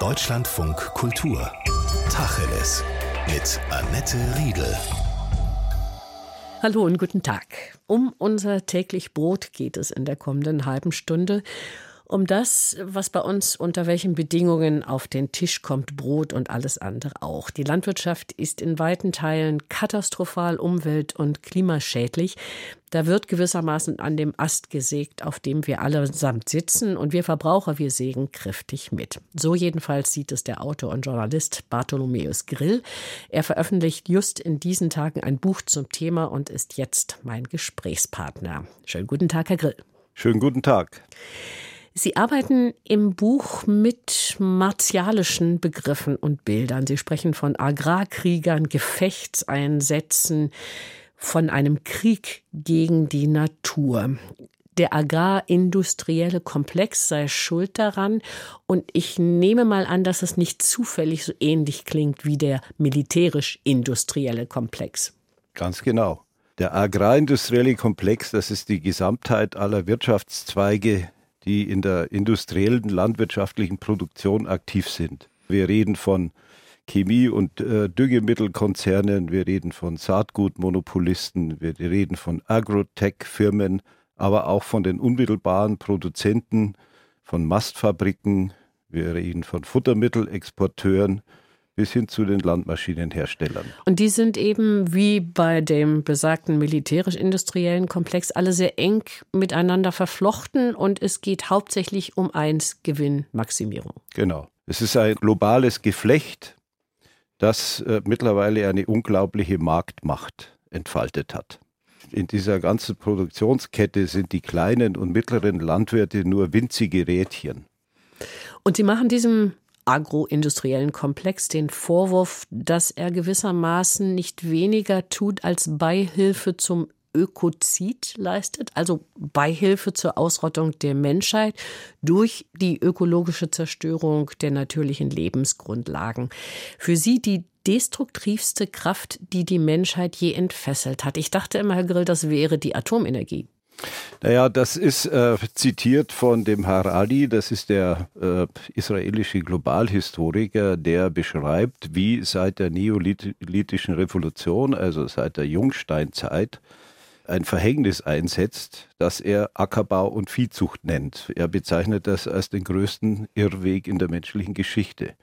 Deutschlandfunk Kultur. Tacheles. Mit Annette Riedel. Hallo und guten Tag. Um unser täglich Brot geht es in der kommenden halben Stunde um das, was bei uns unter welchen Bedingungen auf den Tisch kommt, Brot und alles andere auch. Die Landwirtschaft ist in weiten Teilen katastrophal umwelt- und klimaschädlich. Da wird gewissermaßen an dem Ast gesägt, auf dem wir allesamt sitzen und wir Verbraucher, wir sägen kräftig mit. So jedenfalls sieht es der Autor und Journalist Bartholomäus Grill. Er veröffentlicht just in diesen Tagen ein Buch zum Thema und ist jetzt mein Gesprächspartner. Schönen guten Tag, Herr Grill. Schönen guten Tag. Sie arbeiten im Buch mit martialischen Begriffen und Bildern. Sie sprechen von Agrarkriegern, Gefechtseinsätzen, von einem Krieg gegen die Natur. Der agrarindustrielle Komplex sei schuld daran. Und ich nehme mal an, dass es nicht zufällig so ähnlich klingt wie der militärisch-industrielle Komplex. Ganz genau. Der agrarindustrielle Komplex, das ist die Gesamtheit aller Wirtschaftszweige die in der industriellen landwirtschaftlichen Produktion aktiv sind. Wir reden von Chemie- und äh, Düngemittelkonzernen, wir reden von Saatgutmonopolisten, wir reden von Agrotech-Firmen, aber auch von den unmittelbaren Produzenten, von Mastfabriken, wir reden von Futtermittelexporteuren, bis hin zu den Landmaschinenherstellern. Und die sind eben wie bei dem besagten militärisch-industriellen Komplex alle sehr eng miteinander verflochten und es geht hauptsächlich um eins Gewinnmaximierung. Genau. Es ist ein globales Geflecht, das äh, mittlerweile eine unglaubliche Marktmacht entfaltet hat. In dieser ganzen Produktionskette sind die kleinen und mittleren Landwirte nur winzige Rädchen. Und sie machen diesem agroindustriellen Komplex den Vorwurf, dass er gewissermaßen nicht weniger tut als Beihilfe zum Ökozid leistet, also Beihilfe zur Ausrottung der Menschheit durch die ökologische Zerstörung der natürlichen Lebensgrundlagen. Für sie die destruktivste Kraft, die die Menschheit je entfesselt hat. Ich dachte immer, Herr Grill, das wäre die Atomenergie. Naja, das ist äh, zitiert von dem Harari, das ist der äh, israelische Globalhistoriker, der beschreibt, wie seit der neolithischen Revolution, also seit der Jungsteinzeit, ein Verhängnis einsetzt, das er Ackerbau und Viehzucht nennt. Er bezeichnet das als den größten Irrweg in der menschlichen Geschichte.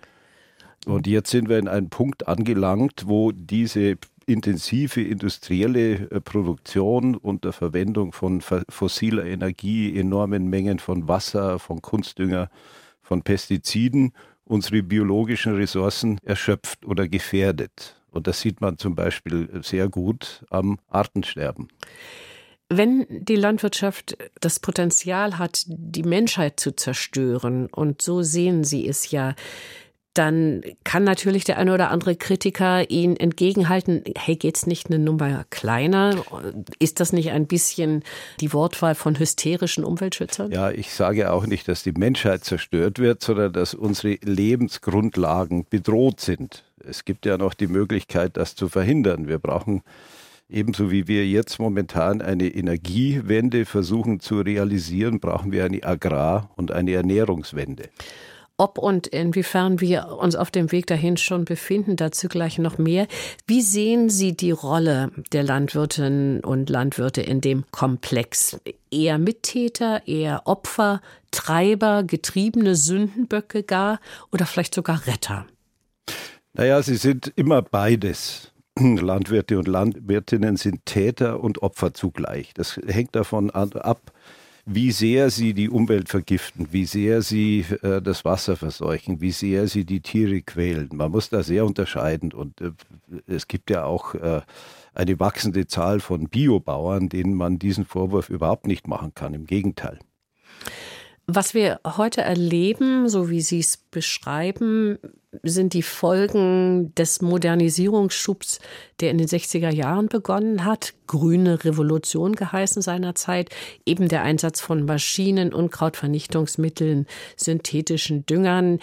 Und jetzt sind wir in einem Punkt angelangt, wo diese intensive industrielle äh, Produktion unter Verwendung von fossiler Energie, enormen Mengen von Wasser, von Kunstdünger, von Pestiziden unsere biologischen Ressourcen erschöpft oder gefährdet. Und das sieht man zum Beispiel sehr gut am Artensterben. Wenn die Landwirtschaft das Potenzial hat, die Menschheit zu zerstören, und so sehen Sie es ja, dann kann natürlich der eine oder andere Kritiker ihn entgegenhalten, hey, geht's nicht eine Nummer kleiner? Ist das nicht ein bisschen die Wortwahl von hysterischen Umweltschützern? Ja, ich sage auch nicht, dass die Menschheit zerstört wird, sondern dass unsere Lebensgrundlagen bedroht sind. Es gibt ja noch die Möglichkeit, das zu verhindern. Wir brauchen Ebenso wie wir jetzt momentan eine Energiewende versuchen zu realisieren, brauchen wir eine Agrar- und eine Ernährungswende. Ob und inwiefern wir uns auf dem Weg dahin schon befinden, dazu gleich noch mehr. Wie sehen Sie die Rolle der Landwirtinnen und Landwirte in dem Komplex? Eher Mittäter, eher Opfer, Treiber, getriebene Sündenböcke gar oder vielleicht sogar Retter? Naja, sie sind immer beides. Landwirte und Landwirtinnen sind Täter und Opfer zugleich. Das hängt davon ab, wie sehr sie die Umwelt vergiften, wie sehr sie äh, das Wasser verseuchen, wie sehr sie die Tiere quälen. Man muss da sehr unterscheiden und äh, es gibt ja auch äh, eine wachsende Zahl von Biobauern, denen man diesen Vorwurf überhaupt nicht machen kann. Im Gegenteil. Was wir heute erleben, so wie Sie es beschreiben, sind die Folgen des Modernisierungsschubs, der in den 60er Jahren begonnen hat. Grüne Revolution geheißen seinerzeit. Eben der Einsatz von Maschinen, Unkrautvernichtungsmitteln, synthetischen Düngern.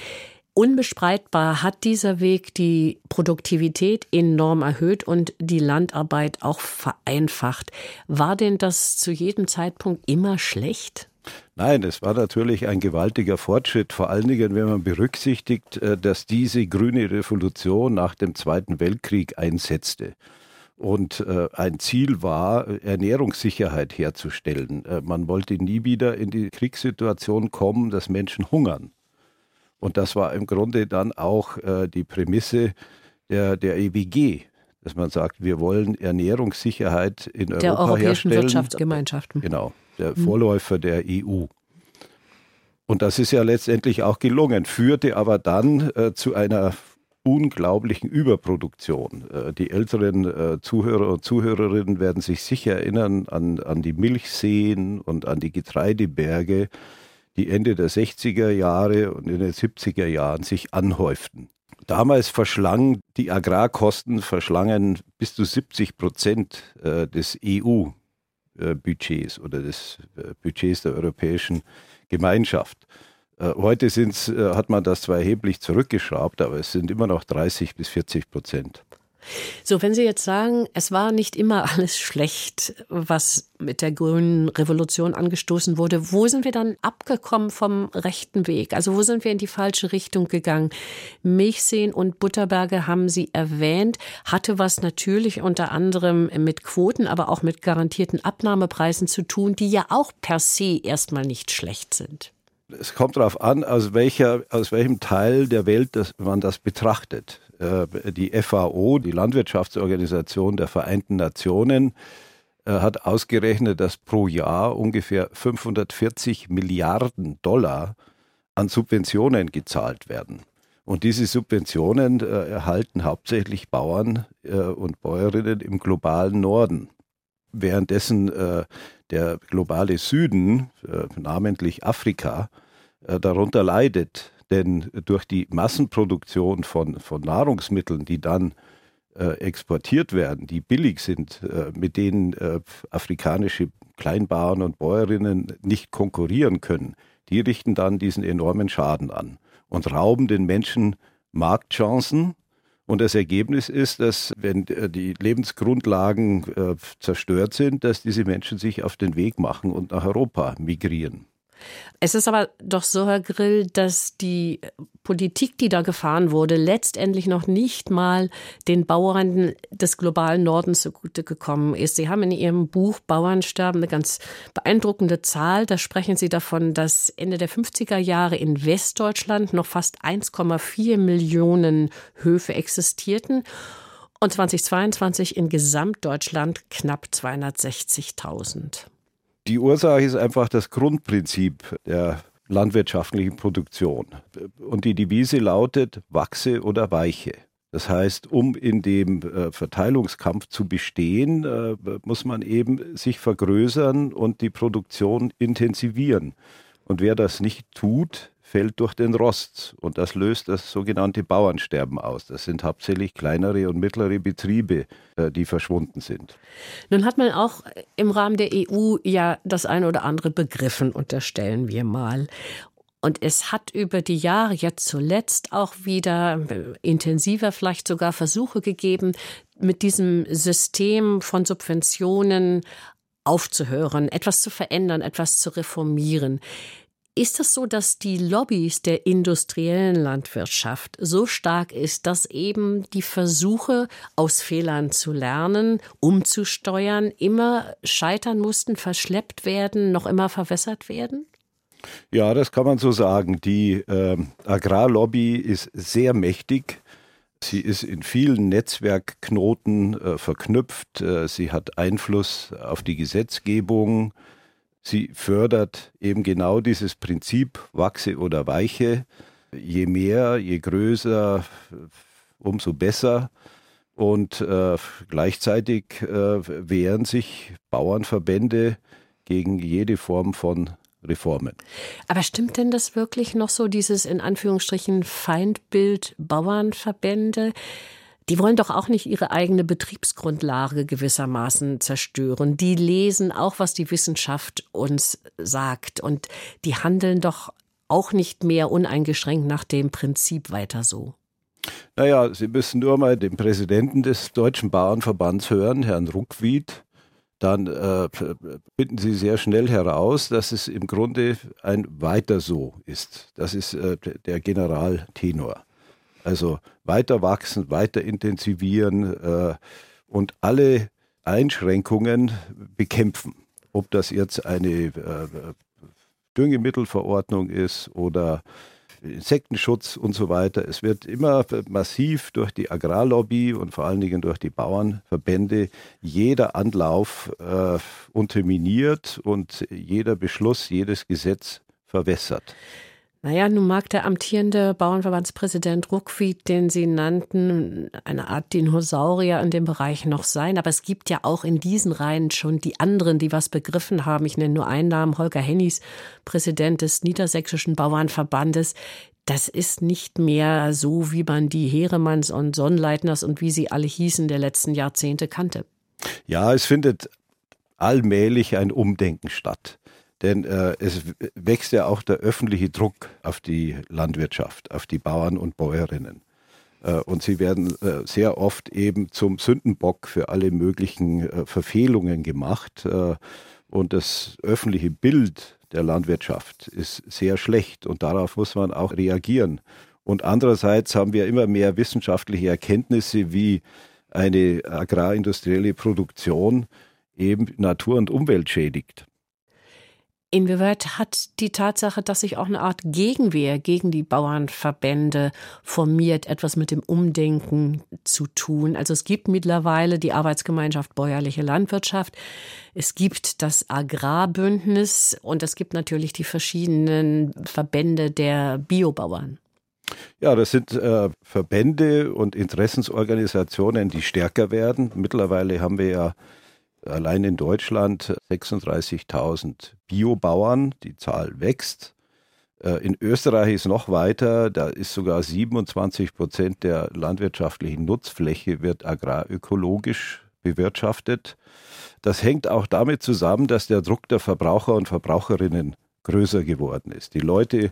Unbestreitbar hat dieser Weg die Produktivität enorm erhöht und die Landarbeit auch vereinfacht. War denn das zu jedem Zeitpunkt immer schlecht? Nein, es war natürlich ein gewaltiger Fortschritt, vor allen Dingen, wenn man berücksichtigt, äh, dass diese grüne Revolution nach dem Zweiten Weltkrieg einsetzte. Und äh, ein Ziel war, Ernährungssicherheit herzustellen. Äh, man wollte nie wieder in die Kriegssituation kommen, dass Menschen hungern. Und das war im Grunde dann auch die Prämisse der, der EWG, dass man sagt, wir wollen Ernährungssicherheit in Europa der europäischen herstellen. Wirtschaftsgemeinschaften. Genau, der hm. Vorläufer der EU. Und das ist ja letztendlich auch gelungen, führte aber dann äh, zu einer unglaublichen Überproduktion. Äh, die älteren äh, Zuhörer und Zuhörerinnen werden sich sicher erinnern an, an die Milchseen und an die Getreideberge, die Ende der 60er Jahre und in den 70er Jahren sich anhäuften. Damals verschlang die Agrarkosten verschlangen bis zu 70 Prozent äh, des EU-Budgets oder des äh, Budgets der Europäischen Gemeinschaft. Äh, heute hat man das zwar erheblich zurückgeschraubt, aber es sind immer noch 30 bis 40 Prozent. So, wenn Sie jetzt sagen, es war nicht immer alles schlecht, was mit der grünen Revolution angestoßen wurde, wo sind wir dann abgekommen vom rechten Weg? Also wo sind wir in die falsche Richtung gegangen? Milchseen und Butterberge haben Sie erwähnt, hatte was natürlich unter anderem mit Quoten, aber auch mit garantierten Abnahmepreisen zu tun, die ja auch per se erstmal nicht schlecht sind es kommt darauf an, aus, welcher, aus welchem Teil der Welt das, man das betrachtet. Äh, die FAO, die Landwirtschaftsorganisation der Vereinten Nationen, äh, hat ausgerechnet, dass pro Jahr ungefähr 540 Milliarden Dollar an Subventionen gezahlt werden. Und diese Subventionen äh, erhalten hauptsächlich Bauern und Bäuerinnen im globalen Norden. Währenddessen der globale Süden, namentlich Afrika, darunter leidet. Denn durch die Massenproduktion von, von Nahrungsmitteln, die dann äh, exportiert werden, die billig sind, äh, mit denen äh, afrikanische Kleinbauern und Bäuerinnen nicht konkurrieren können, die richten dann diesen enormen Schaden an und rauben den Menschen Marktchancen. Und das Ergebnis ist, dass wenn äh, die Lebensgrundlagen äh, zerstört sind, dass diese Menschen sich auf den Weg machen und nach Europa migrieren. Es ist aber doch so, Herr Grill, dass die Politik, die da gefahren wurde, letztendlich noch nicht mal den Bauern des globalen Nordens zugute gekommen ist. Sie haben in Ihrem Buch Bauernsterben eine ganz beeindruckende Zahl. Da sprechen Sie davon, dass Ende der 50er Jahre in Westdeutschland noch fast 1,4 Millionen Höfe existierten und 2022 in Gesamtdeutschland knapp 260.000. Die Ursache ist einfach das Grundprinzip der landwirtschaftlichen Produktion. Und die Devise lautet, wachse oder weiche. Das heißt, um in dem äh, Verteilungskampf zu bestehen, äh, muss man eben sich vergrößern und die Produktion intensivieren. Und wer das nicht tut, fällt durch den Rost und das löst das sogenannte Bauernsterben aus. Das sind hauptsächlich kleinere und mittlere Betriebe, äh, die verschwunden sind. Nun hat man auch im Rahmen der EU ja das eine oder andere begriffen, unterstellen wir mal. Und es hat über die Jahre jetzt zuletzt auch wieder äh, intensiver vielleicht sogar Versuche gegeben, mit diesem System von Subventionen aufzuhören, etwas zu verändern, etwas zu reformieren. Ist es so, dass die Lobbys der industriellen Landwirtschaft so stark ist, dass eben die Versuche, aus Fehlern zu lernen, umzusteuern, immer scheitern mussten, verschleppt werden, noch immer verwässert werden? Ja, das kann man so sagen. Die äh, Agrarlobby ist sehr mächtig. Sie ist in vielen Netzwerkknoten äh, verknüpft. Äh, sie hat Einfluss auf die Gesetzgebung. Sie fördert eben genau dieses Prinzip wachse oder weiche. Je mehr, je größer, umso besser. Und äh, gleichzeitig äh, wehren sich Bauernverbände gegen jede Form von Reformen. Aber stimmt denn das wirklich noch so, dieses in Anführungsstrichen Feindbild Bauernverbände? Die wollen doch auch nicht ihre eigene Betriebsgrundlage gewissermaßen zerstören. Die lesen auch, was die Wissenschaft uns sagt. Und die handeln doch auch nicht mehr uneingeschränkt nach dem Prinzip weiter so. Naja, Sie müssen nur mal den Präsidenten des Deutschen Bauernverbands hören, Herrn Ruckwied. dann äh, finden Sie sehr schnell heraus, dass es im Grunde ein weiter so ist. Das ist äh, der Generaltenor. Also weiter wachsen, weiter intensivieren äh, und alle Einschränkungen bekämpfen. Ob das jetzt eine äh, Düngemittelverordnung ist oder Insektenschutz und so weiter. Es wird immer massiv durch die Agrarlobby und vor allen Dingen durch die Bauernverbände jeder Anlauf äh, unterminiert und jeder Beschluss, jedes Gesetz verwässert. Naja, nun mag der amtierende Bauernverbandspräsident Ruckwied, den Sie nannten, eine Art Dinosaurier in dem Bereich noch sein, aber es gibt ja auch in diesen Reihen schon die anderen, die was begriffen haben. Ich nenne nur einen Namen, Holger Hennies, Präsident des Niedersächsischen Bauernverbandes. Das ist nicht mehr so, wie man die Heeremanns und Sonnleitners und wie sie alle hießen der letzten Jahrzehnte kannte. Ja, es findet allmählich ein Umdenken statt. Denn äh, es wächst ja auch der öffentliche Druck auf die Landwirtschaft, auf die Bauern und Bäuerinnen. Äh, und sie werden äh, sehr oft eben zum Sündenbock für alle möglichen äh, Verfehlungen gemacht. Äh, und das öffentliche Bild der Landwirtschaft ist sehr schlecht und darauf muss man auch reagieren. Und andererseits haben wir immer mehr wissenschaftliche Erkenntnisse, wie eine agrarindustrielle Produktion eben Natur und Umwelt schädigt. Inwieweit hat die Tatsache, dass sich auch eine Art Gegenwehr gegen die Bauernverbände formiert, etwas mit dem Umdenken zu tun? Also es gibt mittlerweile die Arbeitsgemeinschaft Bäuerliche Landwirtschaft, es gibt das Agrarbündnis und es gibt natürlich die verschiedenen Verbände der Biobauern. Ja, das sind äh, Verbände und Interessensorganisationen, die stärker werden. Mittlerweile haben wir ja allein in Deutschland 36.000 Biobauern, die Zahl wächst. Äh, in Österreich ist noch weiter, da ist sogar 27 Prozent der landwirtschaftlichen Nutzfläche wird agrarökologisch bewirtschaftet. Das hängt auch damit zusammen, dass der Druck der Verbraucher und Verbraucherinnen größer geworden ist. Die Leute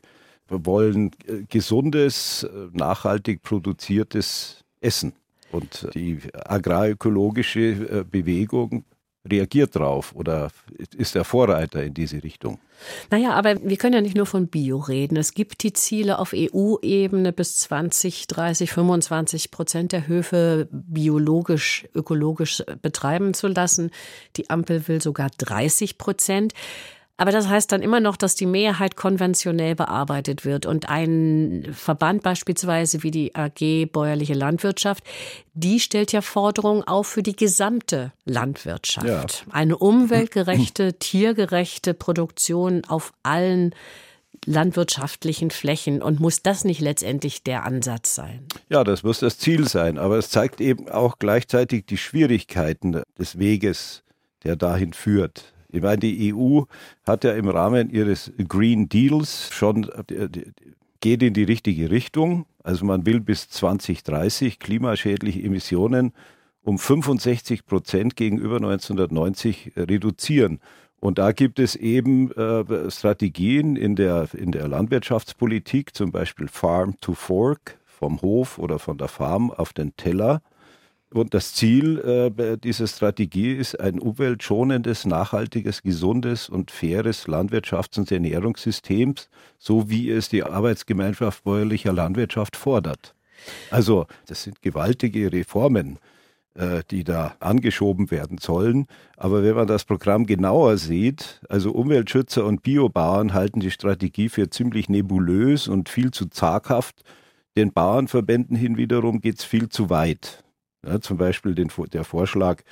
wollen äh, gesundes, äh, nachhaltig produziertes Essen. Und die agrarökologische Bewegung reagiert drauf oder ist der Vorreiter in diese Richtung? Naja, aber wir können ja nicht nur von Bio reden. Es gibt die Ziele auf EU-Ebene bis 20, 30, 25 Prozent der Höfe biologisch, ökologisch betreiben zu lassen. Die Ampel will sogar 30 Prozent. Aber das heißt dann immer noch, dass die Mehrheit konventionell bearbeitet wird. Und ein Verband beispielsweise wie die AG Bäuerliche Landwirtschaft, die stellt ja Forderungen auf für die gesamte Landwirtschaft. Ja. Eine umweltgerechte, tiergerechte Produktion auf allen landwirtschaftlichen Flächen und muss das nicht letztendlich der Ansatz sein? Ja, das muss das Ziel sein, aber es zeigt eben auch gleichzeitig die Schwierigkeiten des Weges, der dahin führt. Ich meine, die EU hat ja im Rahmen ihres Green Deals schon geht in die richtige Richtung. Also man will bis 2030 klimaschädliche Emissionen um 65 Prozent gegenüber 1990 reduzieren. Und da gibt es eben äh, Strategien in der, in der Landwirtschaftspolitik, zum Beispiel Farm to Fork, vom Hof oder von der Farm auf den Teller. Und das Ziel äh, dieser Strategie ist ein umweltschonendes, nachhaltiges, gesundes und faires Landwirtschafts- und Ernährungssystems, so wie es die Arbeitsgemeinschaft bäuerlicher Landwirtschaft fordert. Also das sind gewaltige Reformen, äh, die da angeschoben werden sollen. Aber wenn man das Programm genauer sieht, also Umweltschützer und Biobauern halten die Strategie für ziemlich nebulös und viel zu zaghaft. Den Bauernverbänden hin wiederum geht es viel zu weit. Ja, zum Beispiel den, der Vorschlag,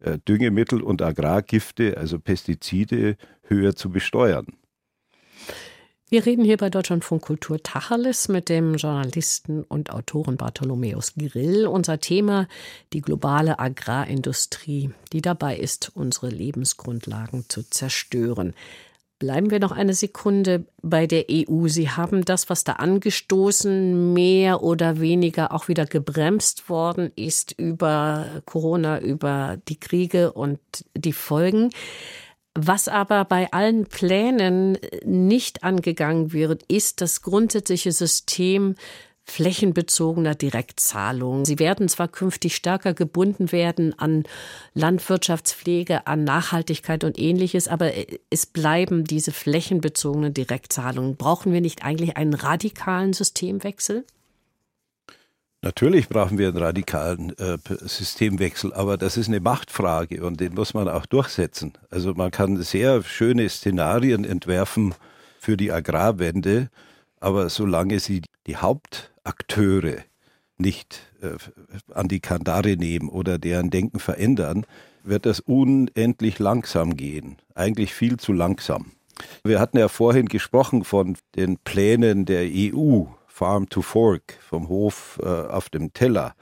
äh, Düngemittel und Agrargifte, also Pestizide, höher zu besteuern. Wir reden hier bei Deutschlandfunk Kultur Tacheles mit dem Journalisten und Autoren Bartholomäus Grill. Unser Thema die globale Agrarindustrie, die dabei ist, unsere Lebensgrundlagen zu zerstören. Bleiben wir noch eine Sekunde bei der EU. Sie haben das, was da angestoßen, mehr oder weniger auch wieder gebremst worden ist über Corona, über die Kriege und die Folgen. Was aber bei allen Plänen nicht angegangen wird, ist das grundsätzliche System flächenbezogener Direktzahlungen. Sie werden zwar künftig stärker gebunden werden an Landwirtschaftspflege, an Nachhaltigkeit und ähnliches, aber es bleiben diese flächenbezogenen Direktzahlungen. Brauchen wir nicht eigentlich einen radikalen Systemwechsel? Natürlich brauchen wir einen radikalen äh, Systemwechsel, aber das ist eine Machtfrage und den muss man auch durchsetzen. Also man kann sehr schöne Szenarien entwerfen für die Agrarwende, aber solange sie die Hauptakteure nicht äh, an die Kandare nehmen oder deren Denken verändern, wird das unendlich langsam gehen. Eigentlich viel zu langsam. Wir hatten ja vorhin gesprochen von den Plänen der EU Farm to Fork, vom Hof äh, auf dem Teller.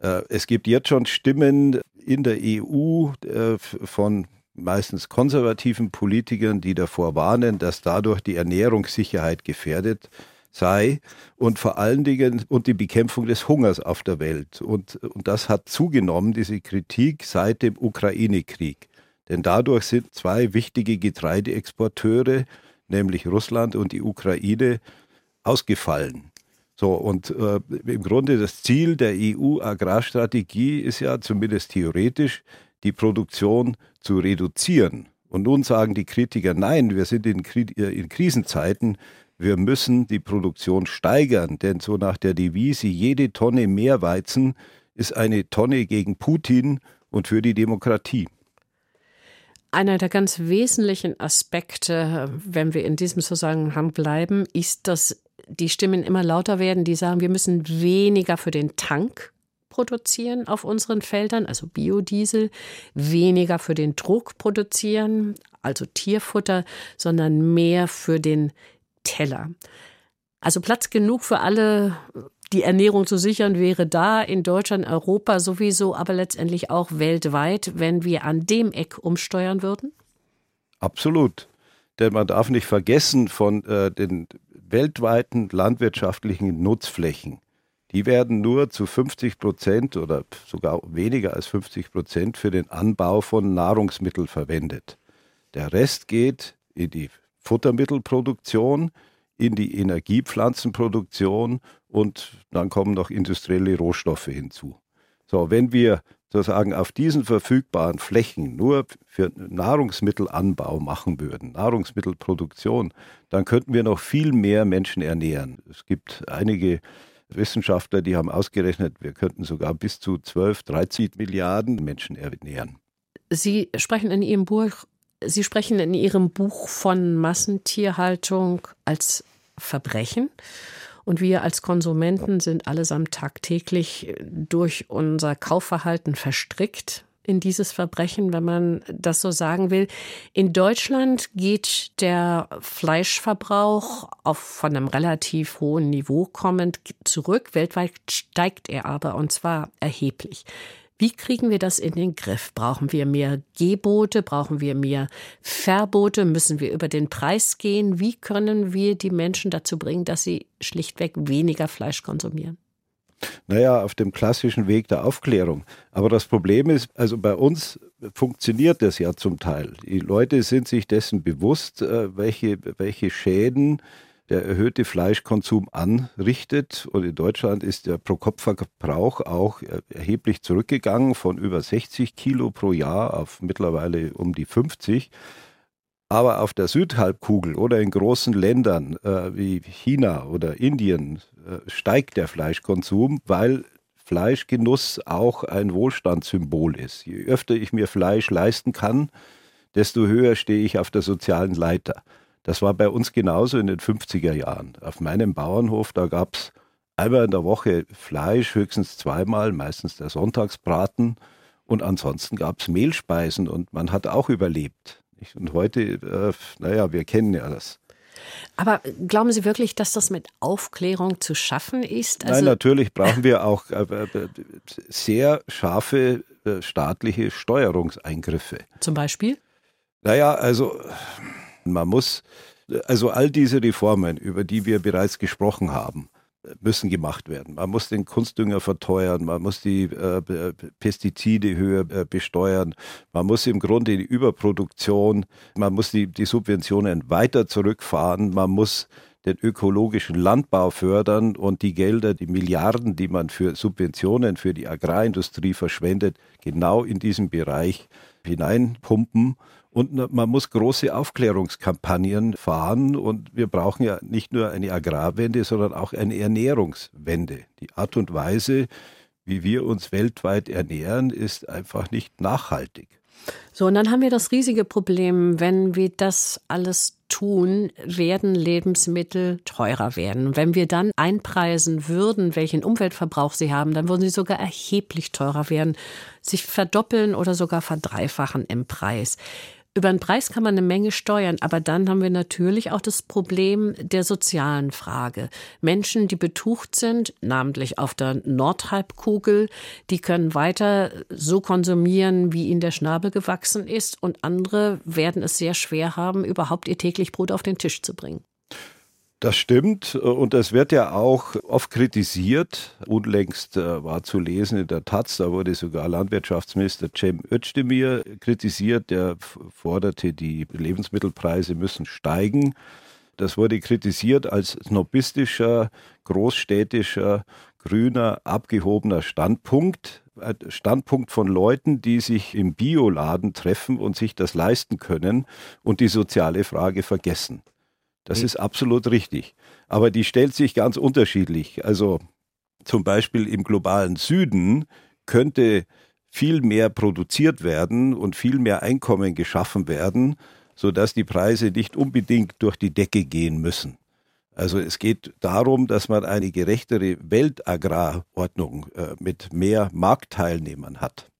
Äh, es gibt jetzt schon Stimmen in der EU äh, von meistens konservativen Politikern, die davor warnen, dass dadurch die Ernährungssicherheit gefährdet sei und vor allen Dingen und die Bekämpfung des Hungers auf der Welt. Und, und das hat zugenommen, diese Kritik seit dem Ukraine-Krieg. Denn dadurch sind zwei wichtige Getreideexporteure, nämlich Russland und die Ukraine, ausgefallen. So, und äh, im Grunde das Ziel der EU-Agrarstrategie ist ja zumindest theoretisch, die Produktion zu reduzieren. Und nun sagen die Kritiker, nein, wir sind in, äh, in Krisenzeiten, wir müssen die Produktion steigern, denn so nach der Devise, jede Tonne mehr Weizen ist eine Tonne gegen Putin und für die Demokratie. Einer der ganz wesentlichen Aspekte, wenn wir in diesem Zusammenhang bleiben, ist, dass die Stimmen immer lauter werden, die sagen, wir müssen weniger für den Tank produzieren auf unseren Feldern, also Biodiesel, weniger für den Druck produzieren, also Tierfutter, sondern mehr für den Teller. Also Platz genug für alle, die Ernährung zu sichern, wäre da in Deutschland, Europa sowieso, aber letztendlich auch weltweit, wenn wir an dem Eck umsteuern würden? Absolut. Denn man darf nicht vergessen, von äh, den weltweiten landwirtschaftlichen Nutzflächen, die werden nur zu 50 Prozent oder sogar weniger als 50 Prozent für den Anbau von Nahrungsmitteln verwendet. Der Rest geht in die Futtermittelproduktion, in die Energiepflanzenproduktion und dann kommen noch industrielle Rohstoffe hinzu. So, wenn wir sozusagen auf diesen verfügbaren Flächen nur für Nahrungsmittelanbau machen würden, Nahrungsmittelproduktion, dann könnten wir noch viel mehr Menschen ernähren. Es gibt einige Wissenschaftler, die haben ausgerechnet, wir könnten sogar bis zu 12, 13 Milliarden Menschen ernähren. Sie sprechen in Ihrem Buch, Sie sprechen in Ihrem Buch von Massentierhaltung als Verbrechen. Und wir als Konsumenten sind allesamt tagtäglich durch unser Kaufverhalten verstrickt in dieses Verbrechen, wenn man das so sagen will. In Deutschland geht der Fleischverbrauch auf von einem relativ hohen Niveau kommend zurück. Weltweit steigt er aber und zwar erheblich. Wie kriegen wir das in den Griff? Brauchen wir mehr Gebote? Brauchen wir mehr Verbote? Müssen wir über den Preis gehen? Wie können wir die Menschen dazu bringen, dass sie schlichtweg weniger Fleisch konsumieren? Naja, auf dem klassischen Weg der Aufklärung. Aber das Problem ist, also bei uns funktioniert das ja zum Teil. Die Leute sind sich dessen bewusst, äh, welche, welche Schäden der erhöhte Fleischkonsum anrichtet. Und in Deutschland ist der Pro-Kopf-Verbrauch auch erheblich zurückgegangen von über 60 Kilo pro Jahr auf mittlerweile um die 50. Aber auf der Südhalbkugel oder in großen Ländern äh, wie China oder Indien äh, steigt der Fleischkonsum, weil Fleischgenuss auch ein Wohlstandssymbol ist. Je öfter ich mir Fleisch leisten kann, desto höher stehe ich auf der sozialen Leiter. Das war bei uns genauso in den 50er Jahren. Auf meinem Bauernhof, da gab es einmal in der Woche Fleisch, höchstens zweimal, meistens der Sonntagsbraten. Und ansonsten gab es Mehlspeisen und man hat auch überlebt. Und heute, äh, naja, wir kennen ja das. Aber glauben Sie wirklich, dass das mit Aufklärung zu schaffen ist? Also Nein, natürlich brauchen wir auch äh, äh sehr scharfe äh, staatliche Steuerungseingriffe. Zum Beispiel? Naja, also man muss, also all diese Reformen, über die wir bereits gesprochen haben, müssen gemacht werden. Man muss den Kunstdünger verteuern, man muss die äh, Pestizide höher äh, besteuern, man muss im Grunde die Überproduktion, man muss die, die Subventionen weiter zurückfahren, man muss den ökologischen Landbau fördern und die Gelder, die Milliarden, die man für Subventionen für die Agrarindustrie verschwendet, genau in diesen Bereich hineinpumpen. Und man muss große Aufklärungskampagnen fahren. Und wir brauchen ja nicht nur eine Agrarwende, sondern auch eine Ernährungswende. Die Art und Weise, wie wir uns weltweit ernähren, ist einfach nicht nachhaltig. So, und dann haben wir das riesige Problem, wenn wir das alles tun, werden Lebensmittel teurer werden. Wenn wir dann einpreisen würden, welchen Umweltverbrauch sie haben, dann würden sie sogar erheblich teurer werden, sich verdoppeln oder sogar verdreifachen im Preis. Über den Preis kann man eine Menge steuern, aber dann haben wir natürlich auch das Problem der sozialen Frage. Menschen, die betucht sind, namentlich auf der Nordhalbkugel, die können weiter so konsumieren, wie ihnen der Schnabel gewachsen ist, und andere werden es sehr schwer haben, überhaupt ihr täglich Brot auf den Tisch zu bringen. Das stimmt und das wird ja auch oft kritisiert. Unlängst äh, war zu lesen in der Taz, da wurde sogar Landwirtschaftsminister Cem Özdemir kritisiert, der forderte, die Lebensmittelpreise müssen steigen. Das wurde kritisiert als snobistischer, großstädtischer, grüner, abgehobener Standpunkt. Standpunkt von Leuten, die sich im Bioladen treffen und sich das leisten können und die soziale Frage vergessen. Das mhm. ist absolut richtig. Aber die stellt sich ganz unterschiedlich. Also zum Beispiel im globalen Süden könnte viel mehr produziert werden und viel mehr Einkommen geschaffen werden, sodass die Preise nicht unbedingt durch die Decke gehen müssen. Also es geht darum, dass man eine gerechtere Weltagrarordnung äh, mit mehr Marktteilnehmern hat.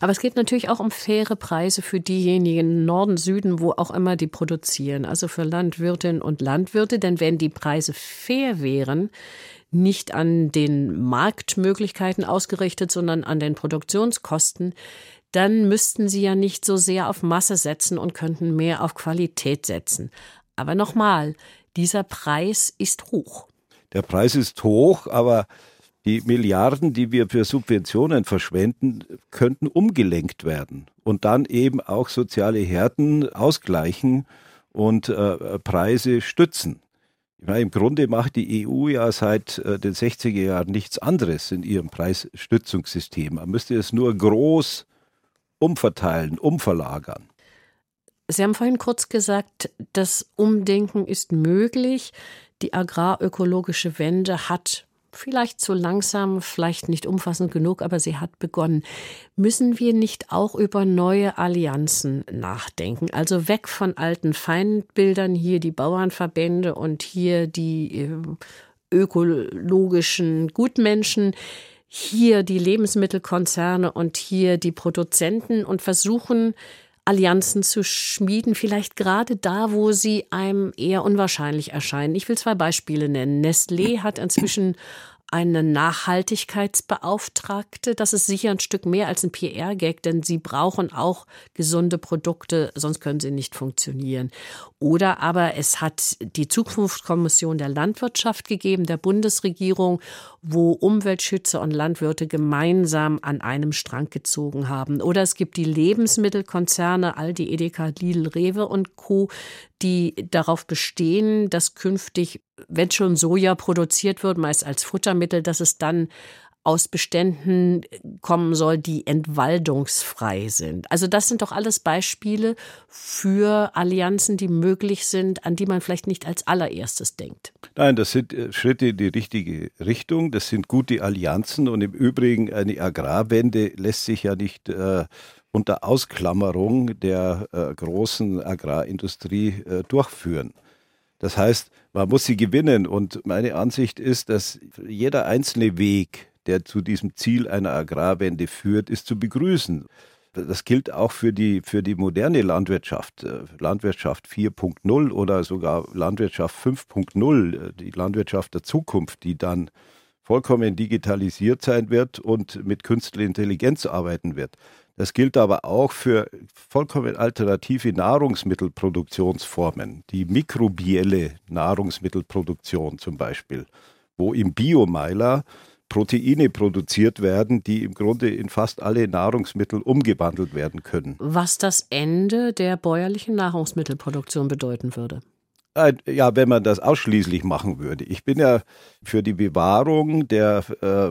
Aber es geht natürlich auch um faire Preise für diejenigen Norden, Süden, wo auch immer die produzieren, also für Landwirtinnen und Landwirte. Denn wenn die Preise fair wären, nicht an den Marktmöglichkeiten ausgerichtet, sondern an den Produktionskosten, dann müssten sie ja nicht so sehr auf Masse setzen und könnten mehr auf Qualität setzen. Aber nochmal, dieser Preis ist hoch. Der Preis ist hoch, aber die Milliarden, die wir für Subventionen verschwenden, könnten umgelenkt werden und dann eben auch soziale Härten ausgleichen und äh, Preise stützen. Meine, Im Grunde macht die EU ja seit äh, den 60er Jahren nichts anderes in ihrem Preisstützungssystem. Man müsste es nur groß umverteilen, umverlagern. Sie haben vorhin kurz gesagt, das Umdenken ist möglich. Die agrarökologische Wende hat vielleicht zu langsam, vielleicht nicht umfassend genug, aber sie hat begonnen. Müssen wir nicht auch über neue Allianzen nachdenken? Also weg von alten Feindbildern, hier die Bauernverbände und hier die äh, ökologischen Gutmenschen, hier die Lebensmittelkonzerne und hier die Produzenten und versuchen, Allianzen zu schmieden, vielleicht gerade da, wo sie einem eher unwahrscheinlich erscheinen. Ich will zwei Beispiele nennen. Nestlé hat inzwischen eine Nachhaltigkeitsbeauftragte. Das ist sicher ein Stück mehr als ein PR-Gag, denn sie brauchen auch gesunde Produkte, sonst können sie nicht funktionieren. Oder aber es hat die Zukunftskommission der Landwirtschaft gegeben, der Bundesregierung, wo Umweltschützer und Landwirte gemeinsam an einem Strang gezogen haben. Oder es gibt die Lebensmittelkonzerne, Aldi, Edeka, Lidl, Rewe und Co., die darauf bestehen, dass künftig, wenn schon Soja produziert wird, meist als Futtermittel, dass es dann aus Beständen kommen soll, die entwaldungsfrei sind. Also das sind doch alles Beispiele für Allianzen, die möglich sind, an die man vielleicht nicht als allererstes denkt. Nein, das sind äh, Schritte in die richtige Richtung. Das sind gute Allianzen und im Übrigen eine Agrarwende lässt sich ja nicht äh, unter Ausklammerung der äh, großen Agrarindustrie äh, durchführen. Das heißt, man muss sie gewinnen und meine Ansicht ist, dass jeder einzelne Weg, der zu diesem Ziel einer Agrarwende führt, ist zu begrüßen. Das gilt auch für die, für die moderne Landwirtschaft, äh, Landwirtschaft 4.0 oder sogar Landwirtschaft 5.0, äh, die Landwirtschaft der Zukunft, die dann vollkommen digitalisiert sein wird und mit künstlicher Intelligenz arbeiten wird. Das gilt aber auch für vollkommen alternative Nahrungsmittelproduktionsformen, die mikrobielle Nahrungsmittelproduktion zum Beispiel, wo im Biomeiler Proteine produziert werden, die im Grunde in fast alle Nahrungsmittel umgewandelt werden können. Was das Ende der bäuerlichen Nahrungsmittelproduktion bedeuten würde. Ja, wenn man das ausschließlich machen würde. Ich bin ja für die Bewahrung der äh,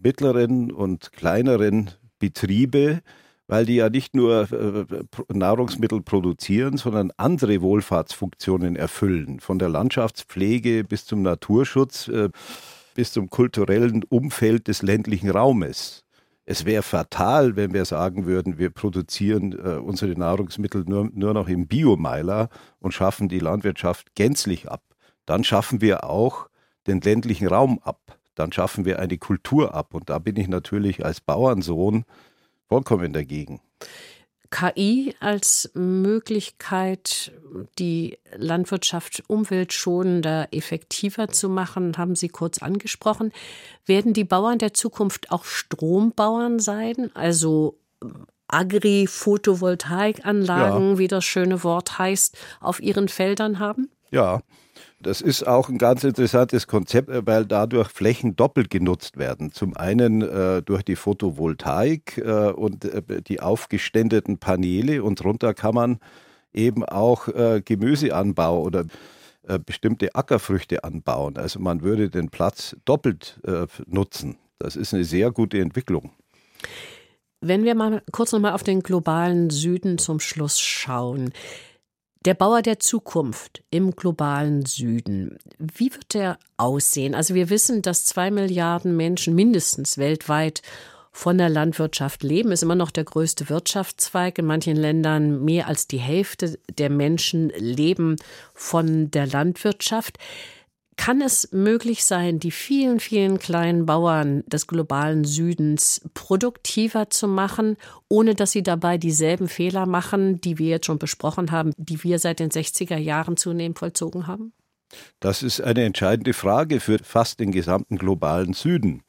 mittleren und kleineren Betriebe, weil die ja nicht nur äh, Nahrungsmittel produzieren, sondern andere Wohlfahrtsfunktionen erfüllen, von der Landschaftspflege bis zum Naturschutz, äh, bis zum kulturellen Umfeld des ländlichen Raumes. Es wäre fatal, wenn wir sagen würden, wir produzieren äh, unsere Nahrungsmittel nur, nur noch im Biomeiler und schaffen die Landwirtschaft gänzlich ab. Dann schaffen wir auch den ländlichen Raum ab. Dann schaffen wir eine Kultur ab. Und da bin ich natürlich als Bauernsohn vollkommen dagegen. KI als Möglichkeit, die Landwirtschaft umweltschonender, effektiver zu machen, haben Sie kurz angesprochen. Werden die Bauern der Zukunft auch Strombauern sein, also Agri-Photovoltaikanlagen, ja. wie das schöne Wort heißt, auf ihren Feldern haben? Ja, das ist auch ein ganz interessantes Konzept, äh, weil dadurch Flächen doppelt genutzt werden. Zum einen äh, durch die Photovoltaik äh, und äh, die aufgeständeten Paneele und drunter kann man eben auch äh, Gemüseanbau oder äh, bestimmte Ackerfrüchte anbauen. Also man würde den Platz doppelt nutzen. Das ist eine sehr gute Entwicklung. Wenn wir mal kurz nochmal auf den globalen Süden zum Schluss schauen. Der Bauer der Zukunft im globalen Süden, wie wird der aussehen? Also wir wissen, dass zwei Milliarden Menschen mindestens weltweit von der Landwirtschaft leben, ist immer noch der größte Wirtschaftszweig. In manchen Ländern mehr als die Hälfte der Menschen leben von der Landwirtschaft. Kann es möglich sein, die vielen, vielen kleinen Bauern des globalen Südens produktiver zu machen, ohne dass sie dabei dieselben Fehler machen, die wir jetzt schon besprochen haben, die wir seit den 60er Jahren zunehmend vollzogen haben? Das ist eine entscheidende Frage für fast den gesamten globalen Süden.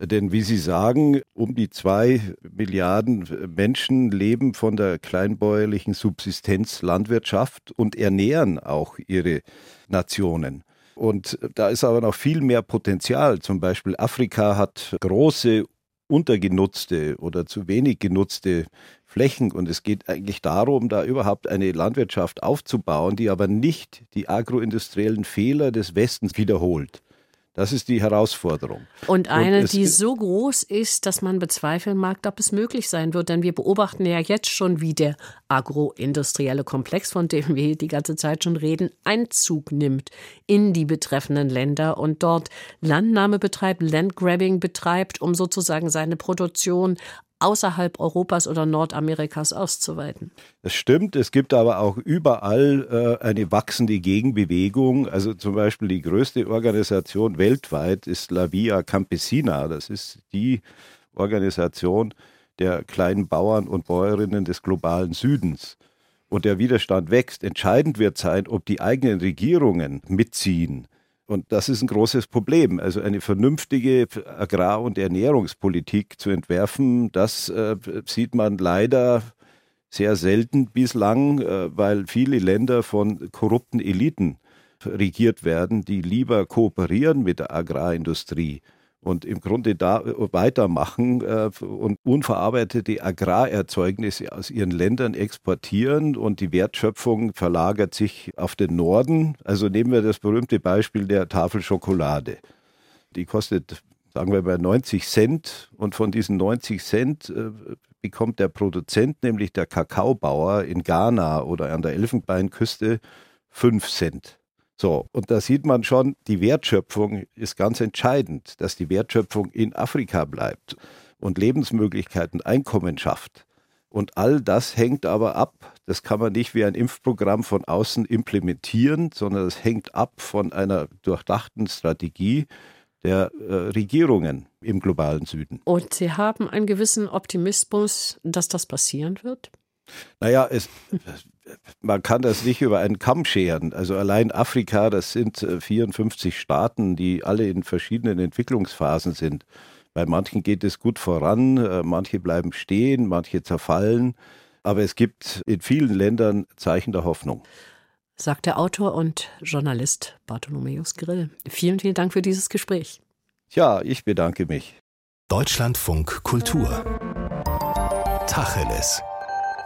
Denn wie Sie sagen, um die zwei Milliarden Menschen leben von der kleinbäuerlichen Subsistenzlandwirtschaft und ernähren auch ihre Nationen. Und da ist aber noch viel mehr Potenzial. Zum Beispiel Afrika hat große untergenutzte oder zu wenig genutzte Flächen. Und es geht eigentlich darum, da überhaupt eine Landwirtschaft aufzubauen, die aber nicht die agroindustriellen Fehler des Westens wiederholt. Das ist die Herausforderung. Und eine, Und die so groß ist, dass man bezweifeln mag, ob es möglich sein wird. Denn wir beobachten ja jetzt schon, wie der agroindustrielle Komplex, von dem wir die ganze Zeit schon reden, Einzug nimmt in die betreffenden Länder und dort Landnahme betreibt, Landgrabbing betreibt, um sozusagen seine Produktion außerhalb Europas oder Nordamerikas auszuweiten. Das stimmt. Es gibt aber auch überall äh, eine wachsende Gegenbewegung. Also zum Beispiel die größte Organisation weltweit ist La Via Campesina. Das ist die Organisation der kleinen Bauern und Bäuerinnen des globalen Südens. Und der Widerstand wächst. Entscheidend wird sein, ob die eigenen Regierungen mitziehen und das ist ein großes Problem. Also eine vernünftige Agrar- und Ernährungspolitik zu entwerfen, das äh, sieht man leider sehr selten bislang, äh, weil viele Länder von korrupten Eliten regiert werden, die lieber kooperieren mit der Agrarindustrie und im Grunde da äh, weitermachen äh, und unverarbeitete Agrarerzeugnisse aus ihren Ländern exportieren und die Wertschöpfung verlagert sich auf den Norden. Also nehmen wir das berühmte Beispiel der Tafel Schokolade. Die kostet, sagen wir mal, 90 Cent und von diesen 90 Cent äh, bekommt der Produzent, nämlich der Kakaobauer in Ghana oder an der Elfenbeinküste, 5 Cent. So, und da sieht man schon, die Wertschöpfung ist ganz entscheidend, dass die Wertschöpfung in Afrika bleibt und Lebensmöglichkeiten, Einkommen schafft. Und all das hängt aber ab, das kann man nicht wie ein Impfprogramm von außen implementieren, sondern es hängt ab von einer durchdachten Strategie der äh, Regierungen im globalen Süden. Und Sie haben einen gewissen Optimismus, dass das passieren wird? Naja, es, man kann das nicht über einen Kamm scheren. Also allein Afrika, das sind 54 äh, Staaten, die alle in verschiedenen Entwicklungsphasen sind. Bei manchen geht es gut voran, äh, manche bleiben stehen, manche zerfallen. Aber es gibt in vielen Ländern Zeichen der Hoffnung. Sagt der Autor und Journalist Bartholomäus Grill. Vielen, vielen Dank für dieses Gespräch. Ja, ich bedanke mich. Deutschlandfunk Kultur. Tacheles.